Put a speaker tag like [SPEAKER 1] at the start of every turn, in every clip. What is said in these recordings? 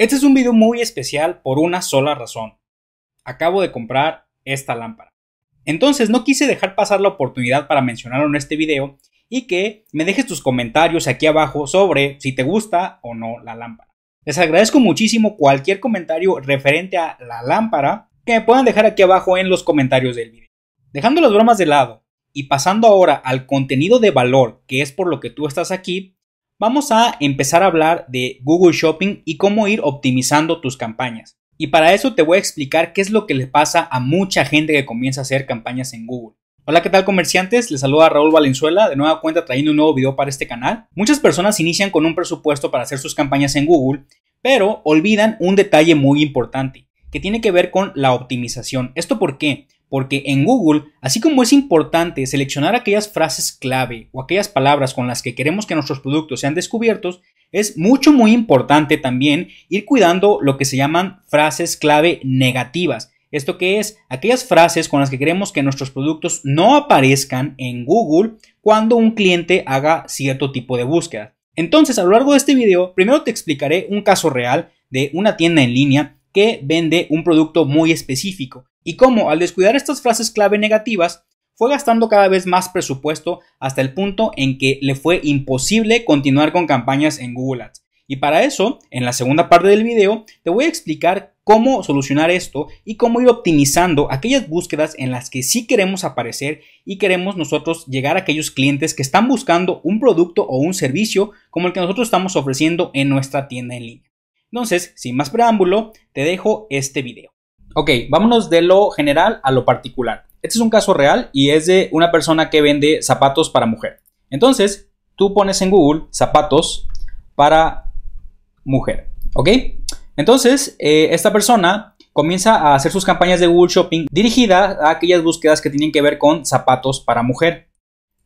[SPEAKER 1] Este es un video muy especial por una sola razón. Acabo de comprar esta lámpara. Entonces no quise dejar pasar la oportunidad para mencionarlo en este video y que me dejes tus comentarios aquí abajo sobre si te gusta o no la lámpara. Les agradezco muchísimo cualquier comentario referente a la lámpara que me puedan dejar aquí abajo en los comentarios del video. Dejando las bromas de lado y pasando ahora al contenido de valor que es por lo que tú estás aquí, vamos a empezar a hablar de Google Shopping y cómo ir optimizando tus campañas. Y para eso te voy a explicar qué es lo que le pasa a mucha gente que comienza a hacer campañas en Google. Hola, ¿qué tal comerciantes? Les saluda Raúl Valenzuela, de nueva cuenta trayendo un nuevo video para este canal. Muchas personas inician con un presupuesto para hacer sus campañas en Google, pero olvidan un detalle muy importante, que tiene que ver con la optimización. ¿Esto por qué? Porque en Google, así como es importante seleccionar aquellas frases clave o aquellas palabras con las que queremos que nuestros productos sean descubiertos, es mucho muy importante también ir cuidando lo que se llaman frases clave negativas. Esto que es aquellas frases con las que queremos que nuestros productos no aparezcan en Google cuando un cliente haga cierto tipo de búsqueda. Entonces, a lo largo de este video, primero te explicaré un caso real de una tienda en línea que vende un producto muy específico y cómo al descuidar estas frases clave negativas fue gastando cada vez más presupuesto hasta el punto en que le fue imposible continuar con campañas en Google Ads. Y para eso, en la segunda parte del video, te voy a explicar cómo solucionar esto y cómo ir optimizando aquellas búsquedas en las que sí queremos aparecer y queremos nosotros llegar a aquellos clientes que están buscando un producto o un servicio como el que nosotros estamos ofreciendo en nuestra tienda en línea. Entonces, sin más preámbulo, te dejo este video. Ok, vámonos de lo general a lo particular. Este es un caso real y es de una persona que vende zapatos para mujer. Entonces, tú pones en Google zapatos para mujer. ¿Ok? Entonces, eh, esta persona comienza a hacer sus campañas de Google Shopping dirigidas a aquellas búsquedas que tienen que ver con zapatos para mujer.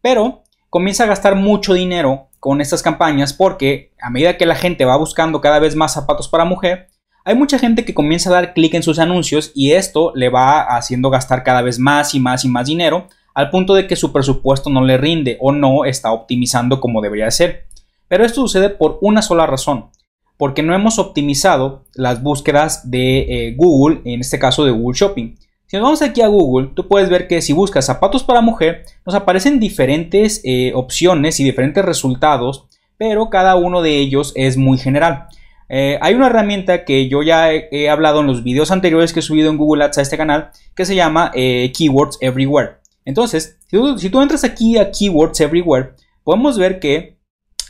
[SPEAKER 1] Pero comienza a gastar mucho dinero con estas campañas porque a medida que la gente va buscando cada vez más zapatos para mujer, hay mucha gente que comienza a dar clic en sus anuncios y esto le va haciendo gastar cada vez más y más y más dinero al punto de que su presupuesto no le rinde o no está optimizando como debería ser. Pero esto sucede por una sola razón, porque no hemos optimizado las búsquedas de eh, Google, en este caso de Google Shopping. Si nos vamos aquí a Google, tú puedes ver que si buscas zapatos para mujer, nos aparecen diferentes eh, opciones y diferentes resultados, pero cada uno de ellos es muy general. Eh, hay una herramienta que yo ya he, hablado en los videos anteriores que he subido en Google Ads a este canal que se llama eh, Keywords Everywhere. Entonces, si tú, entras aquí a Keywords Everywhere, podemos ver que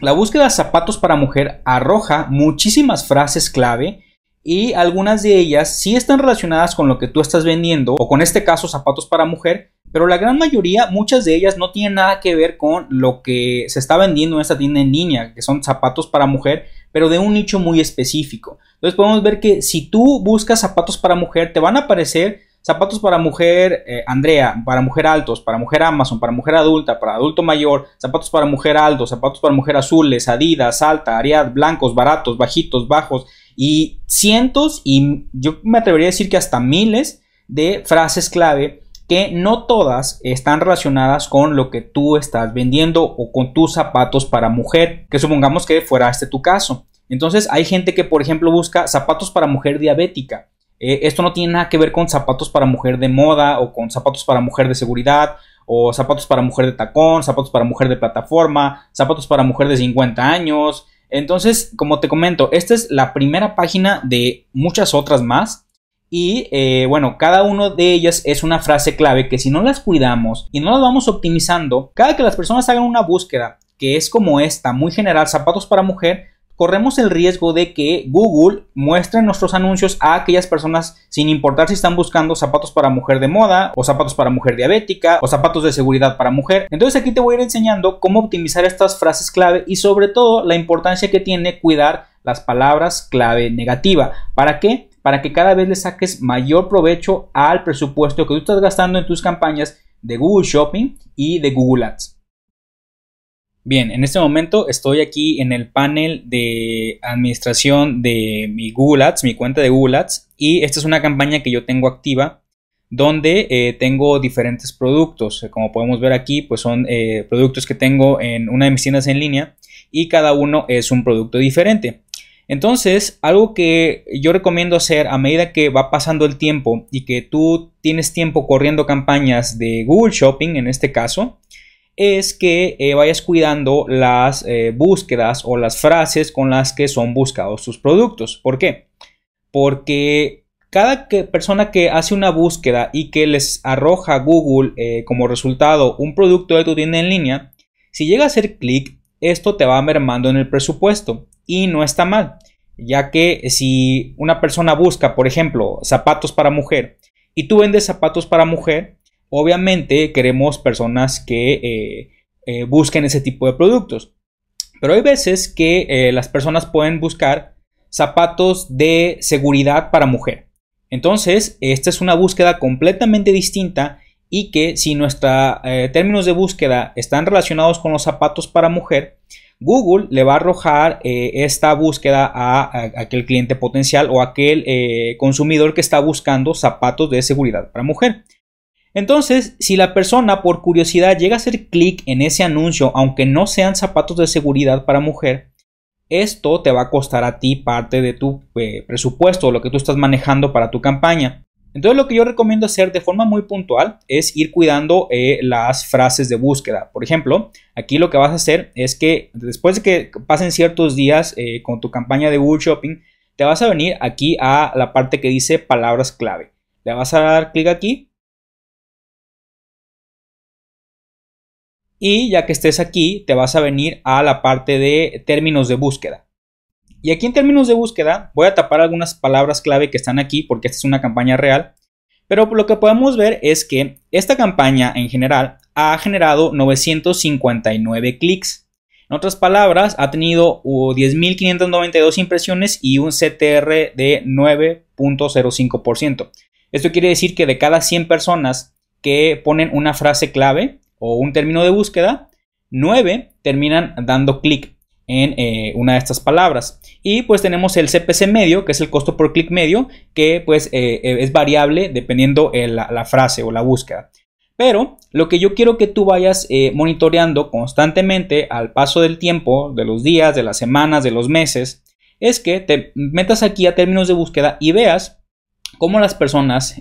[SPEAKER 1] la búsqueda de zapatos para mujer arroja muchísimas frases clave y algunas de ellas sí están relacionadas con lo que tú estás vendiendo o con este caso zapatos para mujer, pero la gran mayoría, muchas de ellas no tienen nada que ver con lo que se está vendiendo en esta tienda en línea, que son zapatos para mujer, pero de un nicho muy específico. Entonces podemos ver que si tú buscas zapatos para mujer, te van a aparecer zapatos para mujer eh, Andrea, para mujer altos, para mujer Amazon, para mujer adulta, para adulto mayor, zapatos para mujer alto, zapatos para mujer azules, Adidas, alta, Ariad, blancos, baratos, bajitos, bajos y cientos y yo me atrevería a decir que hasta miles de frases clave que no todas están relacionadas con lo que tú estás vendiendo o con tus zapatos para mujer, que supongamos que fuera este tu caso. Entonces hay gente que, por ejemplo, busca zapatos para mujer diabética. Eh, esto no tiene nada que ver con zapatos para mujer de moda o con zapatos para mujer de seguridad o zapatos para mujer de tacón, zapatos para mujer de plataforma, zapatos para mujer de 50 años. Entonces, como te comento, esta es la primera página de muchas otras más y eh, bueno, cada una de ellas es una frase clave que si no las cuidamos y no las vamos optimizando, cada que las personas hagan una búsqueda que es como esta, muy general, zapatos para mujer, corremos el riesgo de que Google muestre nuestros anuncios a aquellas personas sin importar si están buscando zapatos para mujer de moda o zapatos para mujer diabética o zapatos de seguridad para mujer. Entonces aquí te voy a ir enseñando cómo optimizar estas frases clave y sobre todo la importancia que tiene cuidar las palabras clave negativa. ¿Para qué? Para que cada vez le saques mayor provecho al presupuesto que tú estás gastando en tus campañas de Google Shopping y de Google Ads. Bien, en este momento estoy aquí en el panel de administración de mi Google Ads, mi cuenta de Google Ads, y esta es una campaña que yo tengo activa donde eh, tengo diferentes productos. Como podemos ver aquí, pues son eh, productos que tengo en una de mis tiendas en línea y cada uno es un producto diferente. Entonces, algo que yo recomiendo hacer a medida que va pasando el tiempo y que tú tienes tiempo corriendo campañas de Google Shopping, en este caso, es que eh, vayas cuidando las eh, búsquedas o las frases con las que son buscados tus productos. ¿Por qué? Porque cada persona que hace una búsqueda y que les arroja Google eh, como resultado un producto de tu tienda en línea, si llega a hacer clic, esto te va mermando en el presupuesto y no está mal, ya que si una persona busca, por ejemplo, zapatos para mujer y tú vendes zapatos para mujer, obviamente queremos personas que eh, eh, busquen ese tipo de productos. Pero hay veces que las personas pueden buscar zapatos de seguridad para mujer. Entonces, esta es una búsqueda completamente distinta y que si nuestros eh, términos de búsqueda están relacionados con los zapatos para mujer, Google le va a arrojar eh, esta búsqueda a, aquel cliente potencial o aquel eh, consumidor que está buscando zapatos de seguridad para mujer. Entonces, si la persona por curiosidad llega a hacer clic en ese anuncio, aunque no sean zapatos de seguridad para mujer, esto te va a costar a ti parte de tu eh, presupuesto, lo que tú estás manejando para tu campaña. Entonces lo que yo recomiendo hacer de forma muy puntual es ir cuidando eh, las frases de búsqueda. Por ejemplo, aquí lo que vas a hacer es que después de que pasen ciertos días eh, con tu campaña de Google Shopping, te vas a venir aquí a la parte que dice palabras clave. Le vas a dar clic aquí Y ya que estés aquí, te vas a venir a la parte de términos de búsqueda. Y aquí en términos de búsqueda voy a tapar algunas palabras clave que están aquí porque esta es una campaña real. Pero lo que podemos ver es que esta campaña en general ha generado 959 clics. En otras palabras, ha tenido 10.592 impresiones y un CTR de 9.05%. Esto quiere decir que de cada 100 personas que ponen una frase clave, o un término de búsqueda, 9 terminan dando clic en eh, una de estas palabras. Y pues tenemos el CPC medio, que es el costo por clic medio, que pues eh, eh, es variable dependiendo la, la, frase o la búsqueda. Pero lo que yo quiero que tú vayas monitoreando constantemente al paso del tiempo, de los días, de las semanas, de los meses, es que te metas aquí a términos de búsqueda y veas cómo las personas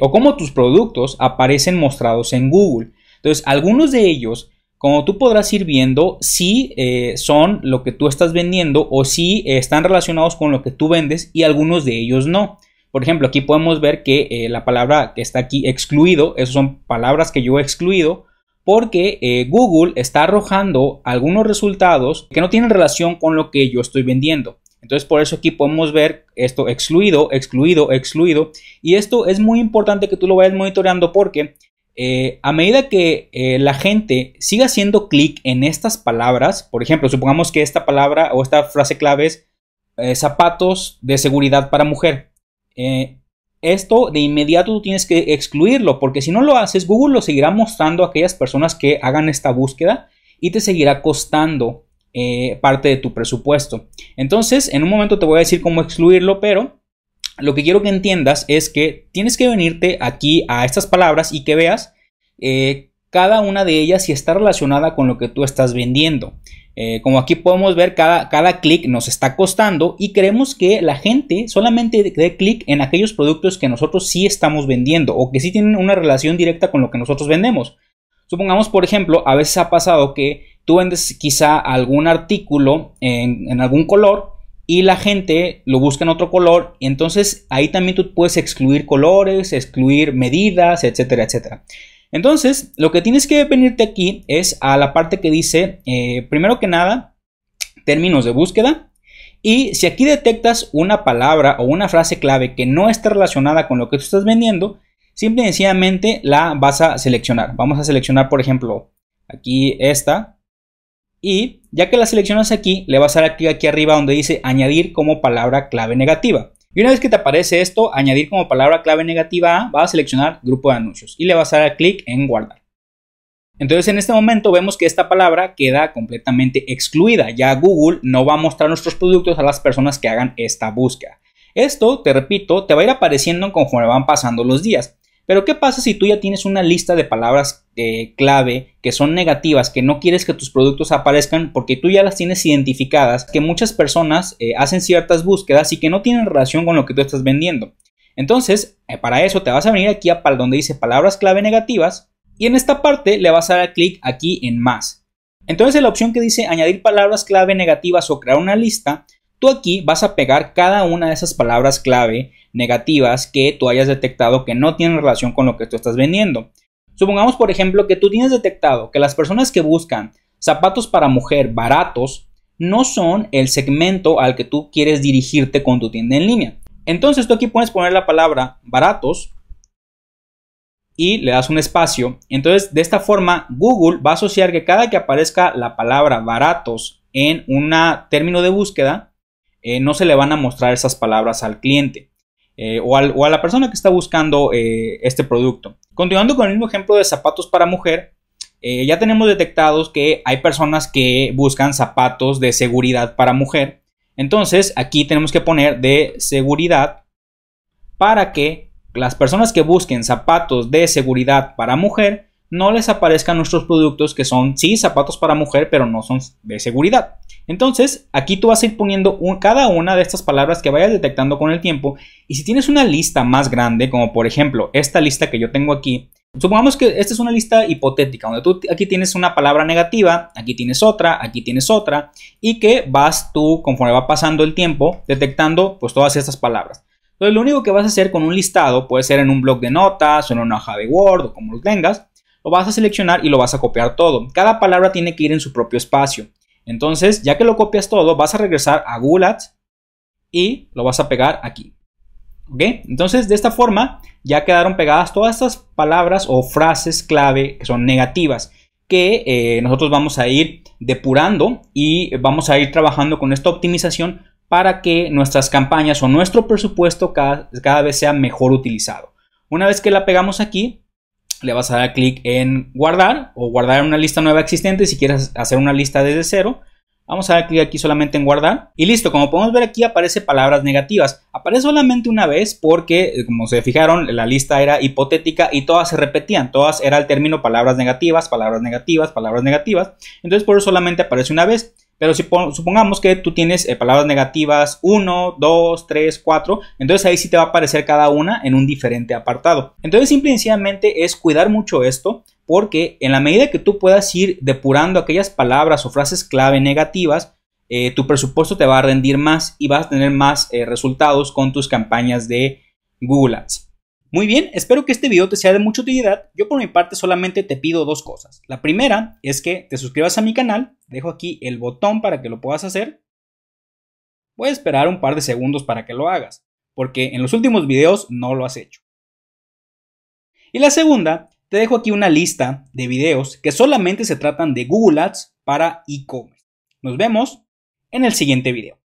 [SPEAKER 1] o cómo tus productos aparecen mostrados en Google. Entonces, algunos de ellos, como tú podrás ir viendo, si eh, son lo que tú estás vendiendo o si están relacionados con lo que tú vendes y algunos de ellos no. Por ejemplo, aquí podemos ver que eh, la palabra que está aquí excluido, esas son palabras que yo he excluido porque eh, Google está arrojando algunos resultados que no tienen relación con lo que yo estoy vendiendo. Entonces por eso aquí podemos ver esto excluido, excluido, excluido. Y esto es muy importante que tú lo vayas monitoreando porque eh, a medida que eh, la gente siga haciendo clic en estas palabras, por ejemplo, supongamos que esta palabra o esta frase clave es eh, zapatos de seguridad para mujer. esto de inmediato tú tienes que excluirlo porque si no lo haces, Google lo seguirá mostrando a aquellas personas que hagan esta búsqueda y te seguirá costando parte de tu presupuesto. Entonces, en un momento te voy a decir cómo excluirlo, pero lo que quiero que entiendas es que tienes que venirte aquí a estas palabras y que veas eh, cada una de ellas si está relacionada con lo que tú estás vendiendo. Eh, como aquí podemos ver, cada, cada clic nos está costando y queremos que la gente solamente dé clic en aquellos productos que nosotros sí estamos vendiendo o que sí tienen una relación directa con lo que nosotros vendemos. Supongamos, por ejemplo, a veces ha pasado que tú vendes quizá algún artículo en algún color y la gente lo busca en otro color y entonces ahí también tú puedes excluir colores, excluir medidas, etcétera, etcétera. Entonces, lo que tienes que venirte aquí es a la parte que dice, eh, primero que nada, términos de búsqueda. Y si aquí detectas una palabra o una frase clave que no está relacionada con lo que tú estás vendiendo, simple y sencillamente la vas a seleccionar. Vamos a seleccionar, por ejemplo, aquí esta, y ya que la seleccionas aquí, le vas a dar clic aquí arriba donde dice añadir como palabra clave negativa. Y una vez que te aparece esto, añadir como palabra clave negativa vas a seleccionar grupo de anuncios y le vas a dar clic en guardar. Entonces en este momento vemos que esta palabra queda completamente excluida. Ya Google no va a mostrar nuestros productos a las personas que hagan esta búsqueda. Esto, te repito, te va a ir apareciendo conforme van pasando los días. Pero ¿qué pasa si tú ya tienes una lista de palabras eh, clave que son negativas, que no quieres que tus productos aparezcan porque tú ya las tienes identificadas, que muchas personas eh, hacen ciertas búsquedas y que no tienen relación con lo que tú estás vendiendo. Entonces, eh, para eso te vas a venir aquí a donde dice palabras clave negativas y en esta parte le vas a dar clic aquí en más. Entonces, en la opción que dice añadir palabras clave negativas o crear una lista, tú aquí vas a pegar cada una de esas palabras clave negativas que tú hayas detectado que no tienen relación con lo que tú estás vendiendo. Supongamos, por ejemplo, que tú tienes detectado que las personas que buscan zapatos para mujer baratos no son el segmento al que tú quieres dirigirte con tu tienda en línea. Entonces tú aquí puedes poner la palabra baratos y le das un espacio. Entonces de esta forma Google va a asociar que cada que aparezca la palabra baratos en un término de búsqueda, eh, no se le van a mostrar esas palabras al cliente. Eh, o, a la persona que está buscando eh, este producto. Continuando con el mismo ejemplo de zapatos para mujer, ya tenemos detectados que hay personas que buscan zapatos de seguridad para mujer entonces aquí tenemos que poner de seguridad para que las personas que busquen zapatos de seguridad para mujer no les aparezcan nuestros productos que son, sí, zapatos para mujer, pero no son de seguridad. Entonces, aquí tú vas a ir poniendo cada una de estas palabras que vayas detectando con el tiempo. Y si tienes una lista más grande, como por ejemplo esta lista que yo tengo aquí, Supongamos que esta es una lista hipotética, donde tú aquí tienes una palabra negativa, aquí tienes otra, aquí tienes otra, y que vas tú, conforme va pasando el tiempo, detectando pues todas estas palabras. Entonces lo único que vas a hacer con un listado, puede ser en un blog de notas, o en una hoja de Word, o como lo tengas, lo vas a seleccionar y lo vas a copiar todo. Cada palabra tiene que ir en su propio espacio. Entonces, ya que lo copias todo, vas a regresar a Google Ads y lo vas a pegar aquí. ¿Ok? Entonces, de esta forma ya quedaron pegadas todas estas palabras o frases clave que son negativas que eh, nosotros vamos a ir depurando y vamos a ir trabajando con esta optimización para que nuestras campañas o nuestro presupuesto cada, cada vez sea mejor utilizado. Una vez que la pegamos aquí, le vas a dar clic en guardar o guardar una lista nueva existente si quieres hacer una lista desde cero Vamos a dar clic aquí solamente en guardar. Y listo, como podemos ver aquí aparece palabras negativas. Aparece solamente una vez porque, eh, como se fijaron, la lista era hipotética y todas se repetían. Todas era el término palabras negativas, palabras negativas, palabras negativas. Entonces por eso solamente aparece una vez. Pero si supongamos que tú tienes eh, palabras negativas 1, 2, 3, 4, entonces ahí sí te va a aparecer cada una en un diferente apartado. Entonces simple y sencillamente es cuidar mucho esto porque en la medida que tú puedas ir depurando aquellas palabras o frases clave negativas, eh, tu presupuesto te va a rendir más y vas a tener más eh, resultados con tus campañas de Google Ads. Muy bien, espero que este video te sea de mucha utilidad. Yo por mi parte solamente te pido dos cosas. La primera es que te suscribas a mi canal. Dejo aquí el botón para que lo puedas hacer. Voy a esperar un par de segundos para que lo hagas, porque en los últimos videos no lo has hecho. Y la segunda te dejo aquí una lista de videos que solamente se tratan de Google Ads para e-commerce. Nos vemos en el siguiente video.